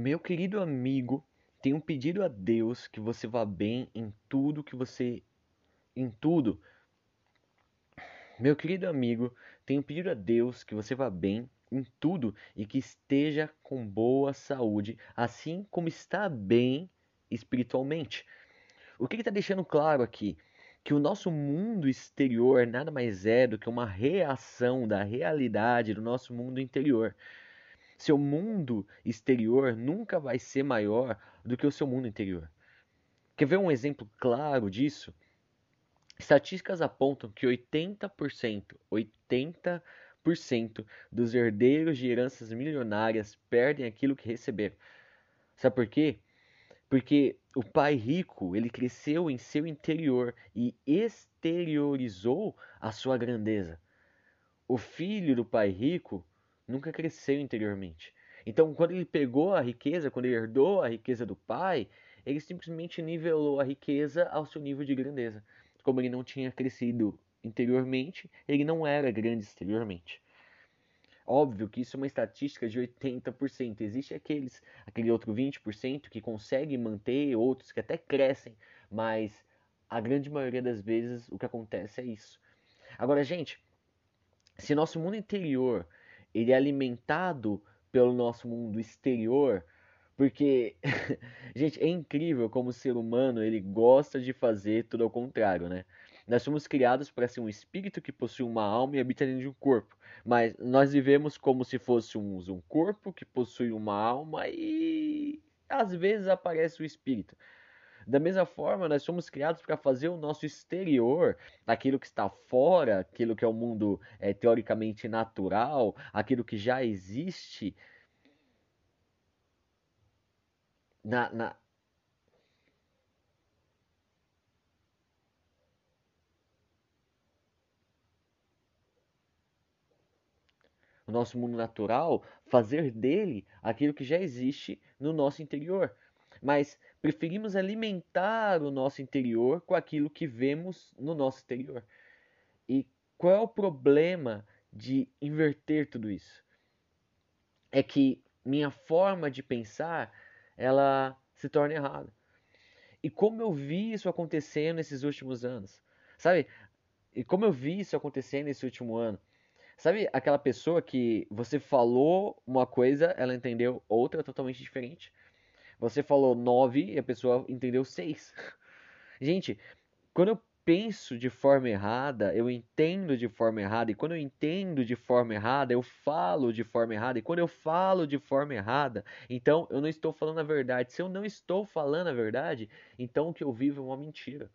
Meu querido amigo, tenho pedido a Deus que você vá bem em tudo que você em tudo. Meu querido amigo, tenho pedido a Deus que você vá bem em tudo e que esteja com boa saúde, assim como está bem espiritualmente. O que está deixando claro aqui? Que o nosso mundo exterior nada mais é do que uma reação da realidade do nosso mundo interior. Seu mundo exterior nunca vai ser maior do que o seu mundo interior. Quer ver um exemplo claro disso? Estatísticas apontam que 80%, 80% dos herdeiros de heranças milionárias perdem aquilo que receberam. Sabe por quê? Porque o pai rico, ele cresceu em seu interior e exteriorizou a sua grandeza. O filho do pai rico nunca cresceu interiormente. Então, quando ele pegou a riqueza, quando ele herdou a riqueza do pai, ele simplesmente nivelou a riqueza ao seu nível de grandeza. Como ele não tinha crescido interiormente, ele não era grande exteriormente. Óbvio que isso é uma estatística de 80%. Existe aqueles, aquele outro 20% que consegue manter, outros que até crescem, mas a grande maioria das vezes o que acontece é isso. Agora, gente, se nosso mundo interior ele é alimentado pelo nosso mundo exterior, porque, gente, é incrível como o ser humano ele gosta de fazer tudo ao contrário, né? Nós somos criados para ser um espírito que possui uma alma e habita dentro de um corpo. Mas nós vivemos como se fôssemos um corpo que possui uma alma e às vezes aparece o espírito. Da mesma forma, nós somos criados para fazer o nosso exterior, aquilo que está fora, aquilo que é o mundo é, teoricamente natural, aquilo que já existe, na, na, o nosso mundo natural, fazer dele aquilo que já existe no nosso interior. Mas preferimos alimentar o nosso interior com aquilo que vemos no nosso exterior. E qual é o problema de inverter tudo isso? É que minha forma de pensar, ela se torna errada. E como eu vi isso acontecendo nesses últimos anos? Sabe? E como eu vi isso acontecendo nesse último ano? Sabe aquela pessoa que você falou uma coisa, ela entendeu outra totalmente diferente? Você falou 9 e a pessoa entendeu 6. Gente, quando eu penso de forma errada, eu entendo de forma errada, e quando eu entendo de forma errada, eu falo de forma errada, e quando eu falo de forma errada, então eu não estou falando a verdade. Se eu não estou falando a verdade, então o que eu vivo é uma mentira.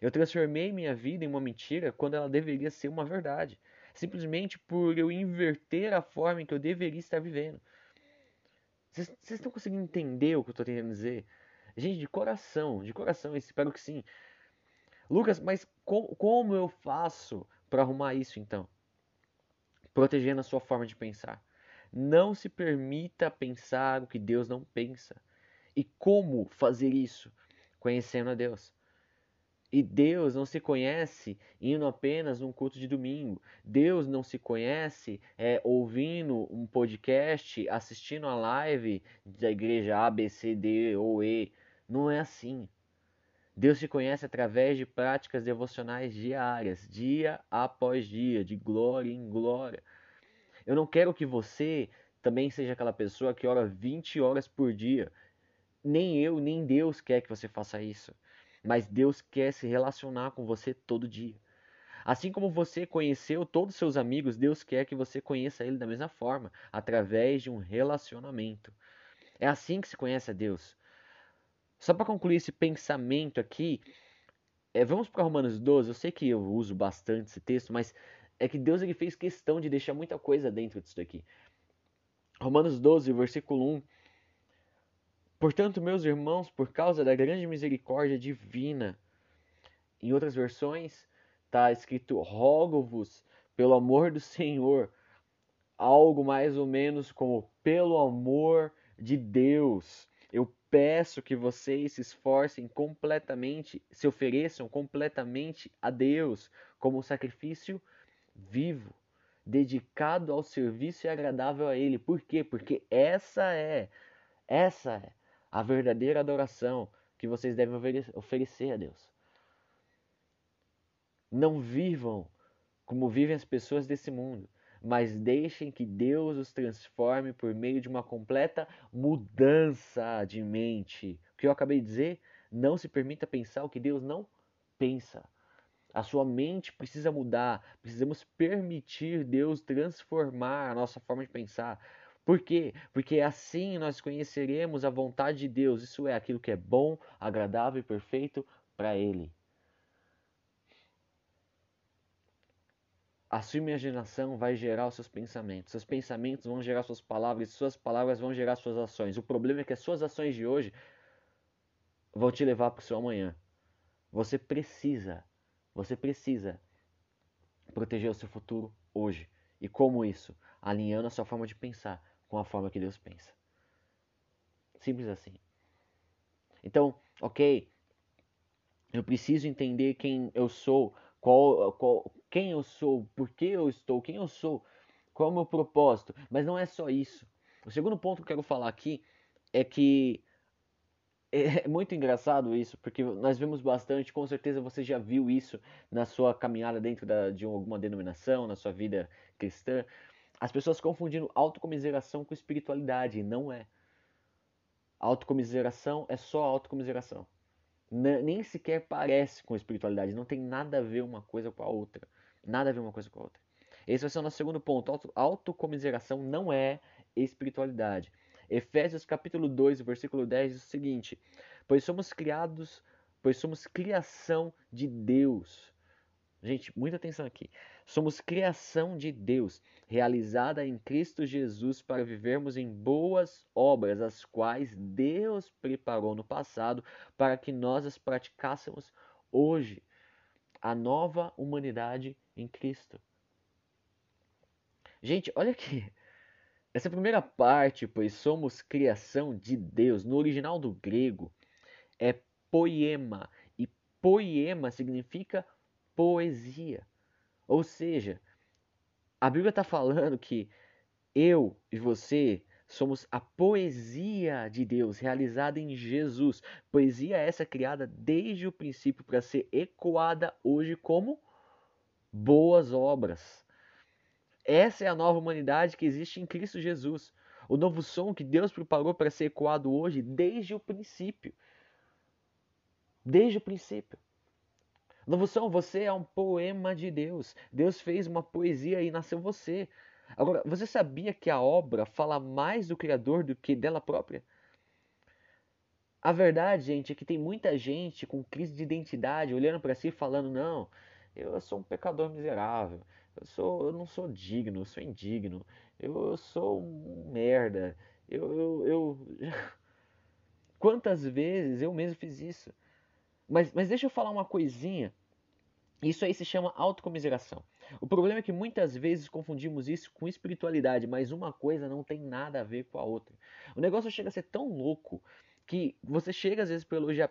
Eu transformei minha vida em uma mentira quando ela deveria ser uma verdade, simplesmente por eu inverter a forma em que eu deveria estar vivendo. Vocês estão conseguindo entender o que eu estou tentando dizer? Gente, de coração, de coração, espero que sim. Lucas, mas com, como eu faço para arrumar isso então? Protegendo a sua forma de pensar. Não se permita pensar o que Deus não pensa. E como fazer isso? Conhecendo a Deus. E Deus não se conhece indo apenas num culto de domingo. Deus não se conhece é, ouvindo um podcast, assistindo a live da igreja A, B, C, D ou E. Não é assim. Deus se conhece através de práticas devocionais diárias, dia após dia, de glória em glória. Eu não quero que você também seja aquela pessoa que ora 20 horas por dia. Nem eu, nem Deus quer que você faça isso mas Deus quer se relacionar com você todo dia. Assim como você conheceu todos os seus amigos, Deus quer que você conheça ele da mesma forma, através de um relacionamento. É assim que se conhece a Deus. Só para concluir esse pensamento aqui, é, vamos para Romanos 12. Eu sei que eu uso bastante esse texto, mas é que Deus ele fez questão de deixar muita coisa dentro disso daqui. Romanos 12, versículo 1 Portanto, meus irmãos, por causa da grande misericórdia divina, em outras versões está escrito: rogo-vos pelo amor do Senhor, algo mais ou menos como pelo amor de Deus. Eu peço que vocês se esforcem completamente, se ofereçam completamente a Deus como um sacrifício vivo, dedicado ao serviço e agradável a Ele. Por quê? Porque essa é Essa é a verdadeira adoração que vocês devem oferecer a Deus. Não vivam como vivem as pessoas desse mundo, mas deixem que Deus os transforme por meio de uma completa mudança de mente. O que eu acabei de dizer? Não se permita pensar o que Deus não pensa. A sua mente precisa mudar. Precisamos permitir Deus transformar a nossa forma de pensar. Por quê? Porque assim nós conheceremos a vontade de Deus. Isso é aquilo que é bom, agradável e perfeito para Ele. A sua imaginação vai gerar os seus pensamentos. Seus pensamentos vão gerar suas palavras. Suas palavras vão gerar suas ações. O problema é que as suas ações de hoje vão te levar para o seu amanhã. Você precisa, você precisa proteger o seu futuro hoje. E como isso? Alinhando a sua forma de pensar com a forma que Deus pensa. Simples assim. Então, ok, eu preciso entender quem eu sou, qual, qual, quem eu sou, por que eu estou, quem eu sou, qual é o meu propósito. Mas não é só isso. O segundo ponto que eu quero falar aqui é que é muito engraçado isso, porque nós vemos bastante, com certeza você já viu isso na sua caminhada dentro da, de alguma denominação, na sua vida cristã. As pessoas confundindo autocomiseração com espiritualidade, não é. Autocomiseração é só autocomiseração. Nem sequer parece com espiritualidade, não tem nada a ver uma coisa com a outra. Nada a ver uma coisa com a outra. Esse vai ser o nosso segundo ponto. Autocomiseração não é espiritualidade. Efésios capítulo 2, versículo 10 diz o seguinte: Pois somos criados, pois somos criação de Deus. Gente, muita atenção aqui. Somos criação de Deus, realizada em Cristo Jesus para vivermos em boas obras, as quais Deus preparou no passado para que nós as praticássemos hoje. A nova humanidade em Cristo. Gente, olha aqui. Essa primeira parte, pois somos criação de Deus, no original do grego, é poema. E poema significa poesia. Ou seja, a Bíblia está falando que eu e você somos a poesia de Deus realizada em Jesus. Poesia essa criada desde o princípio para ser ecoada hoje como boas obras. Essa é a nova humanidade que existe em Cristo Jesus. O novo som que Deus preparou para ser ecoado hoje desde o princípio. Desde o princípio. Som, você é um poema de Deus. Deus fez uma poesia e nasceu você. Agora, você sabia que a obra fala mais do Criador do que dela própria? A verdade, gente, é que tem muita gente com crise de identidade olhando para si falando: não, eu sou um pecador miserável, eu, sou, eu não sou digno, eu sou indigno, eu, eu sou um merda, eu, eu, eu... Quantas vezes eu mesmo fiz isso? Mas, mas deixa eu falar uma coisinha. Isso aí se chama autocomiseração. O problema é que muitas vezes confundimos isso com espiritualidade, mas uma coisa não tem nada a ver com a outra. O negócio chega a ser tão louco que você chega às vezes para elogiar